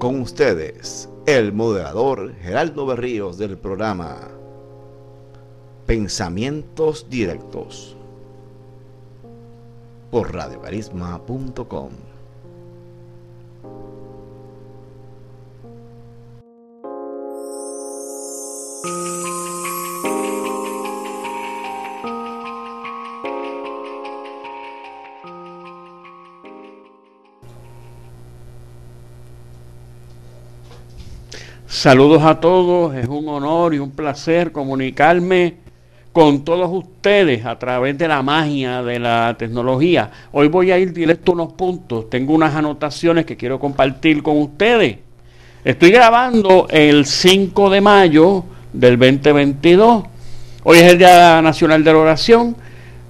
Con ustedes, el moderador Geraldo Berríos del programa Pensamientos Directos por radiocarisma.com. Saludos a todos, es un honor y un placer comunicarme con todos ustedes a través de la magia de la tecnología. Hoy voy a ir directo a unos puntos, tengo unas anotaciones que quiero compartir con ustedes. Estoy grabando el 5 de mayo del 2022. Hoy es el Día Nacional de la Oración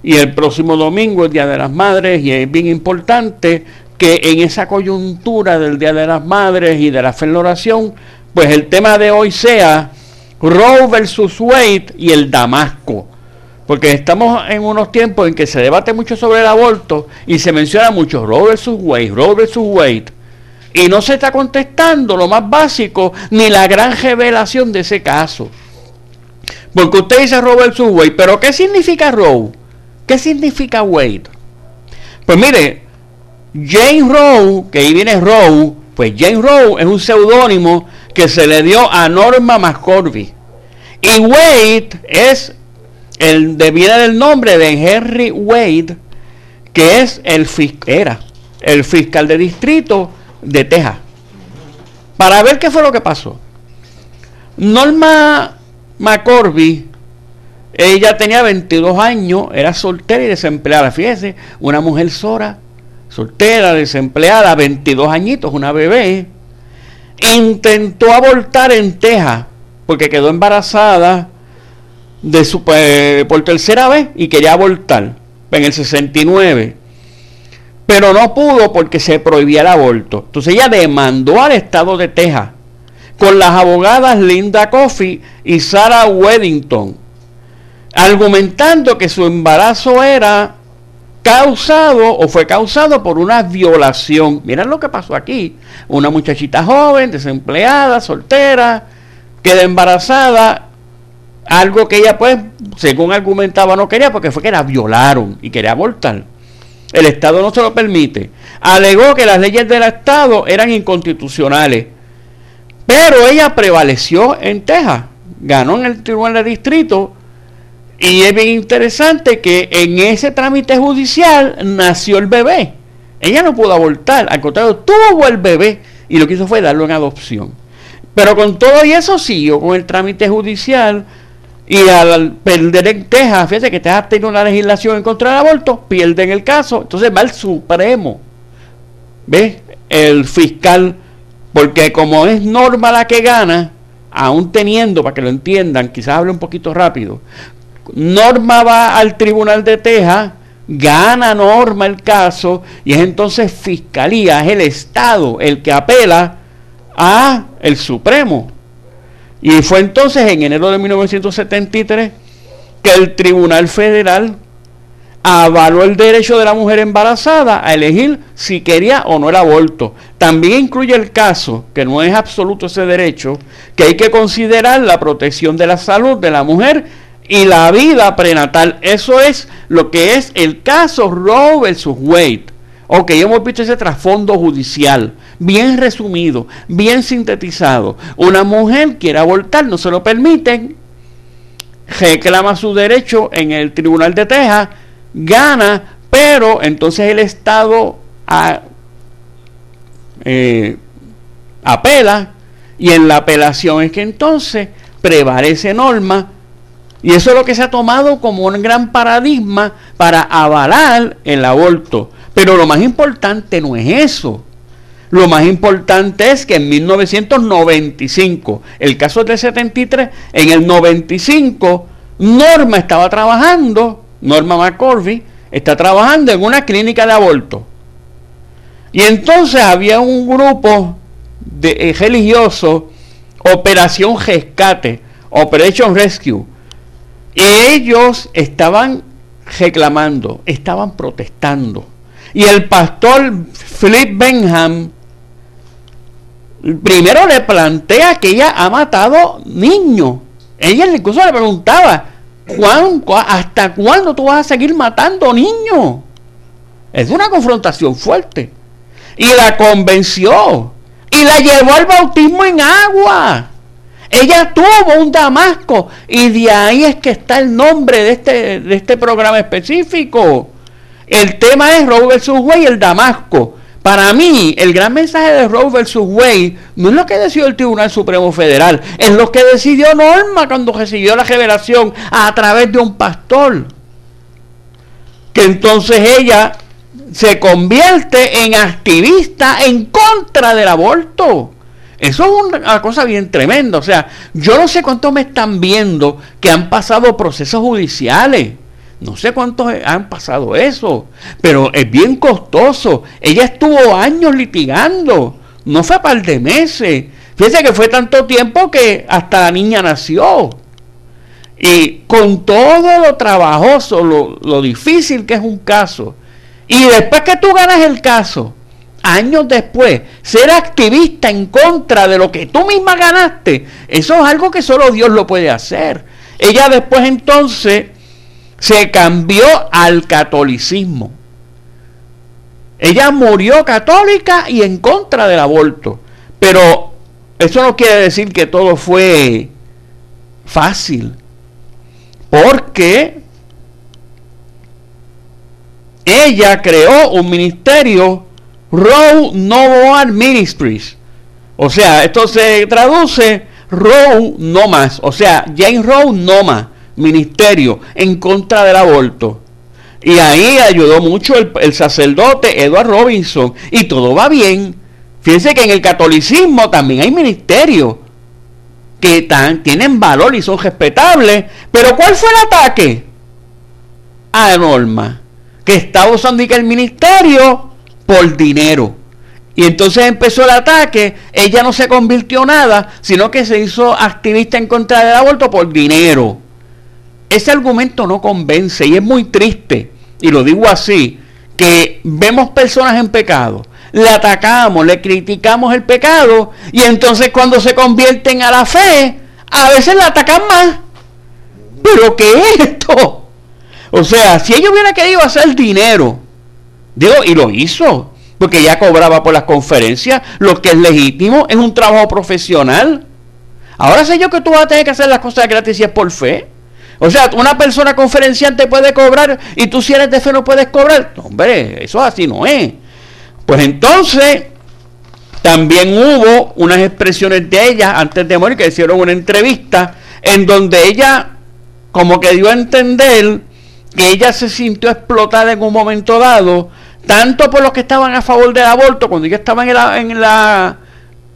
y el próximo domingo el Día de las Madres y es bien importante que en esa coyuntura del Día de las Madres y de la fe en la oración pues el tema de hoy sea Roe versus Wade y el Damasco. Porque estamos en unos tiempos en que se debate mucho sobre el aborto y se menciona mucho Roe versus Wade, Roe versus Wade. Y no se está contestando lo más básico ni la gran revelación de ese caso. Porque usted dice Roe versus Wade, pero ¿qué significa Roe? ¿Qué significa Wade? Pues mire, Jane Roe, que ahí viene Roe, pues Jane Roe es un seudónimo que se le dio a Norma McCorvey. Y Wade es el viene del nombre de Henry Wade, que es el era el fiscal de distrito de Texas. Para ver qué fue lo que pasó. Norma McCorvey, ella tenía 22 años, era soltera y desempleada. Fíjese, una mujer sola, soltera, desempleada, 22 añitos, una bebé intentó abortar en Texas porque quedó embarazada de su, eh, por tercera vez y quería abortar en el 69. Pero no pudo porque se prohibía el aborto. Entonces ella demandó al estado de Texas con las abogadas Linda Coffey y Sarah Weddington, argumentando que su embarazo era causado o fue causado por una violación. Miren lo que pasó aquí. Una muchachita joven, desempleada, soltera, queda embarazada. Algo que ella, pues, según argumentaba, no quería porque fue que la violaron y quería abortar. El Estado no se lo permite. Alegó que las leyes del Estado eran inconstitucionales. Pero ella prevaleció en Texas. Ganó en el Tribunal de Distrito y es bien interesante que en ese trámite judicial nació el bebé. Ella no pudo abortar, al contrario, tuvo el bebé y lo que hizo fue darlo en adopción. Pero con todo y eso siguió con el trámite judicial y al perder en Texas, fíjate que Texas tiene una legislación en contra del aborto, pierden el caso, entonces va el Supremo. ¿Ves? El fiscal, porque como es norma la que gana, aún teniendo, para que lo entiendan, quizás hable un poquito rápido, Norma va al tribunal de Texas, gana Norma el caso y es entonces fiscalía, es el Estado el que apela a el Supremo. Y fue entonces en enero de 1973 que el Tribunal Federal avaló el derecho de la mujer embarazada a elegir si quería o no el aborto. También incluye el caso, que no es absoluto ese derecho, que hay que considerar la protección de la salud de la mujer y la vida prenatal. Eso es lo que es el caso Roe versus Wade. Ok, hemos visto ese trasfondo judicial, bien resumido, bien sintetizado. Una mujer quiere abortar, no se lo permiten, reclama su derecho en el Tribunal de Texas, gana, pero entonces el Estado eh, apela y en la apelación es que entonces prevalece norma y eso es lo que se ha tomado como un gran paradigma para avalar el aborto. Pero lo más importante no es eso. Lo más importante es que en 1995, el caso del 73, en el 95, Norma estaba trabajando, Norma McCorvey, está trabajando en una clínica de aborto. Y entonces había un grupo de eh, religioso, Operación Rescate, Operation Rescue, ellos estaban reclamando, estaban protestando. Y el pastor Philip Benham primero le plantea que ella ha matado niños. Ella incluso le preguntaba, ¿hasta cuándo tú vas a seguir matando niños? Es una confrontación fuerte. Y la convenció. Y la llevó al bautismo en agua. Ella tuvo un Damasco. Y de ahí es que está el nombre de este, de este programa específico. El tema es Roe vs. Wade, el Damasco. Para mí, el gran mensaje de Roe vs. Wade no es lo que decidió el Tribunal Supremo Federal, es lo que decidió Norma cuando recibió la revelación a través de un pastor. Que entonces ella se convierte en activista en contra del aborto. Eso es una cosa bien tremenda. O sea, yo no sé cuántos me están viendo que han pasado procesos judiciales no sé cuántos han pasado eso, pero es bien costoso. Ella estuvo años litigando, no fue par de meses. Fíjense que fue tanto tiempo que hasta la niña nació. Y con todo lo trabajoso, lo, lo difícil que es un caso, y después que tú ganas el caso, años después, ser activista en contra de lo que tú misma ganaste, eso es algo que solo Dios lo puede hacer. Ella después entonces se cambió al catolicismo. Ella murió católica y en contra del aborto. Pero eso no quiere decir que todo fue fácil. Porque ella creó un ministerio, Row No Ministries. O sea, esto se traduce Row No Más. O sea, Jane Row No Más ministerio en contra del aborto. Y ahí ayudó mucho el, sacerdote Edward Robinson. Y todo va bien. Fíjense que en el catolicismo también hay ministerios que tienen valor y son respetables. Pero ¿cuál fue el ataque? A Norma, que estaba usando el ministerio por dinero. Y entonces empezó el ataque, ella no se convirtió nada, sino que se hizo activista en contra del aborto por dinero ese argumento no convence y es muy triste, y lo digo así, que vemos personas en pecado, le atacamos, le criticamos el pecado, y entonces cuando se convierten a la fe, a veces la atacan más. ¿Pero qué es esto? O sea, si ella hubiera querido hacer dinero, digo, y lo hizo, porque ya cobraba por las conferencias, lo que es legítimo, es un trabajo profesional. Ahora sé yo que tú vas a tener que hacer las cosas gratis y es por fe. O sea, una persona conferenciante puede cobrar y tú si eres de fe no puedes cobrar. hombre, eso así no es. Pues entonces, también hubo unas expresiones de ella antes de morir que hicieron una entrevista en donde ella como que dio a entender que ella se sintió explotada en un momento dado, tanto por los que estaban a favor del aborto, cuando ella estaba en la, en la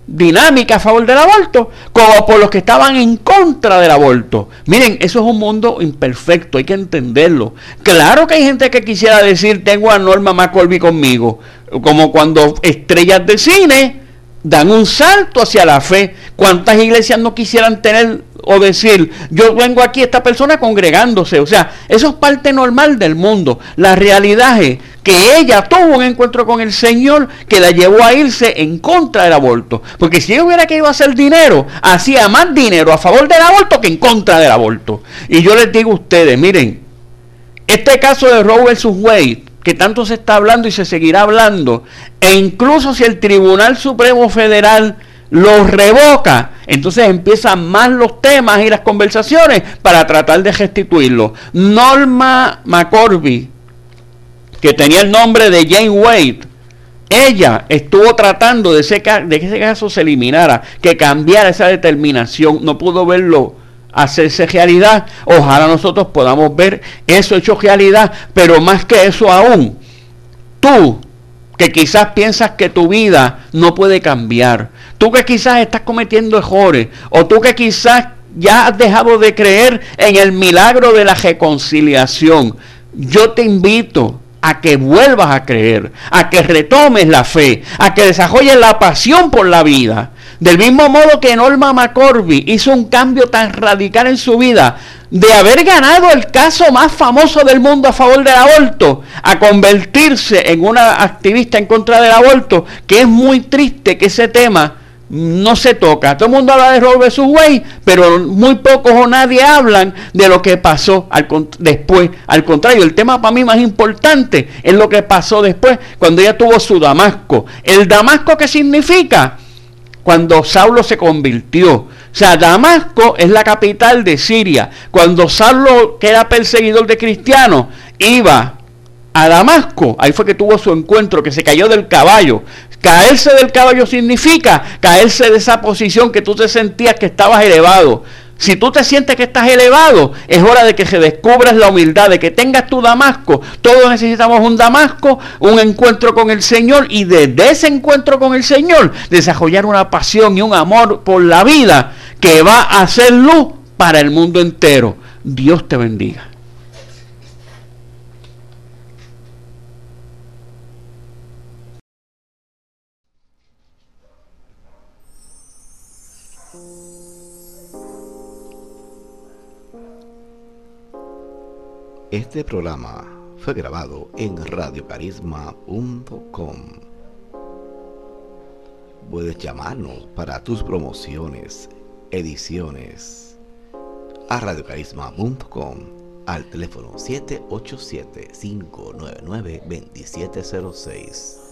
dinámica a favor del aborto como por los que estaban en contra del aborto. Miren, eso es un mundo imperfecto, hay que entenderlo. Claro que hay gente que quisiera decir, tengo a Norma McCorby conmigo, como cuando estrellas de cine dan un salto hacia la fe. ¿Cuántas iglesias no quisieran tener o decir, yo vengo aquí, esta persona congregándose? O sea, eso es parte normal del mundo. La realidad es que ella tuvo un encuentro con el Señor que la llevó a irse en contra del aborto. Porque si ella hubiera querido hacer dinero, hacía más dinero a favor del aborto que en contra del aborto. Y yo les digo a ustedes, miren, este caso de Roe vs. Wade, que tanto se está hablando y se seguirá hablando, e incluso si el Tribunal Supremo Federal lo revoca, entonces empiezan más los temas y las conversaciones para tratar de restituirlo. Norma McCorby, que tenía el nombre de Jane Wade, ella estuvo tratando de, de que ese caso se eliminara, que cambiara esa determinación, no pudo verlo hacerse realidad. Ojalá nosotros podamos ver eso hecho realidad, pero más que eso aún, tú que quizás piensas que tu vida no puede cambiar, tú que quizás estás cometiendo errores, o tú que quizás ya has dejado de creer en el milagro de la reconciliación, yo te invito a que vuelvas a creer, a que retomes la fe, a que desarrolles la pasión por la vida. Del mismo modo que Norma McCorby hizo un cambio tan radical en su vida, de haber ganado el caso más famoso del mundo a favor del aborto, a convertirse en una activista en contra del aborto, que es muy triste que ese tema no se toca. Todo el mundo habla de Roe vs. Pero muy pocos o nadie hablan de lo que pasó después. Al contrario, el tema para mí más importante es lo que pasó después, cuando ella tuvo su Damasco. ¿El Damasco qué significa? Cuando Saulo se convirtió. O sea, Damasco es la capital de Siria. Cuando Saulo, que era perseguidor de cristianos, iba a Damasco, ahí fue que tuvo su encuentro, que se cayó del caballo. Caerse del caballo significa caerse de esa posición que tú te sentías que estabas elevado. Si tú te sientes que estás elevado, es hora de que se descubras la humildad, de que tengas tu Damasco. Todos necesitamos un Damasco, un encuentro con el Señor y desde ese encuentro con el Señor desarrollar una pasión y un amor por la vida que va a ser luz para el mundo entero. Dios te bendiga. Este programa fue grabado en radiocarisma.com. Puedes llamarnos para tus promociones, ediciones a radiocarisma.com al teléfono 787-599-2706.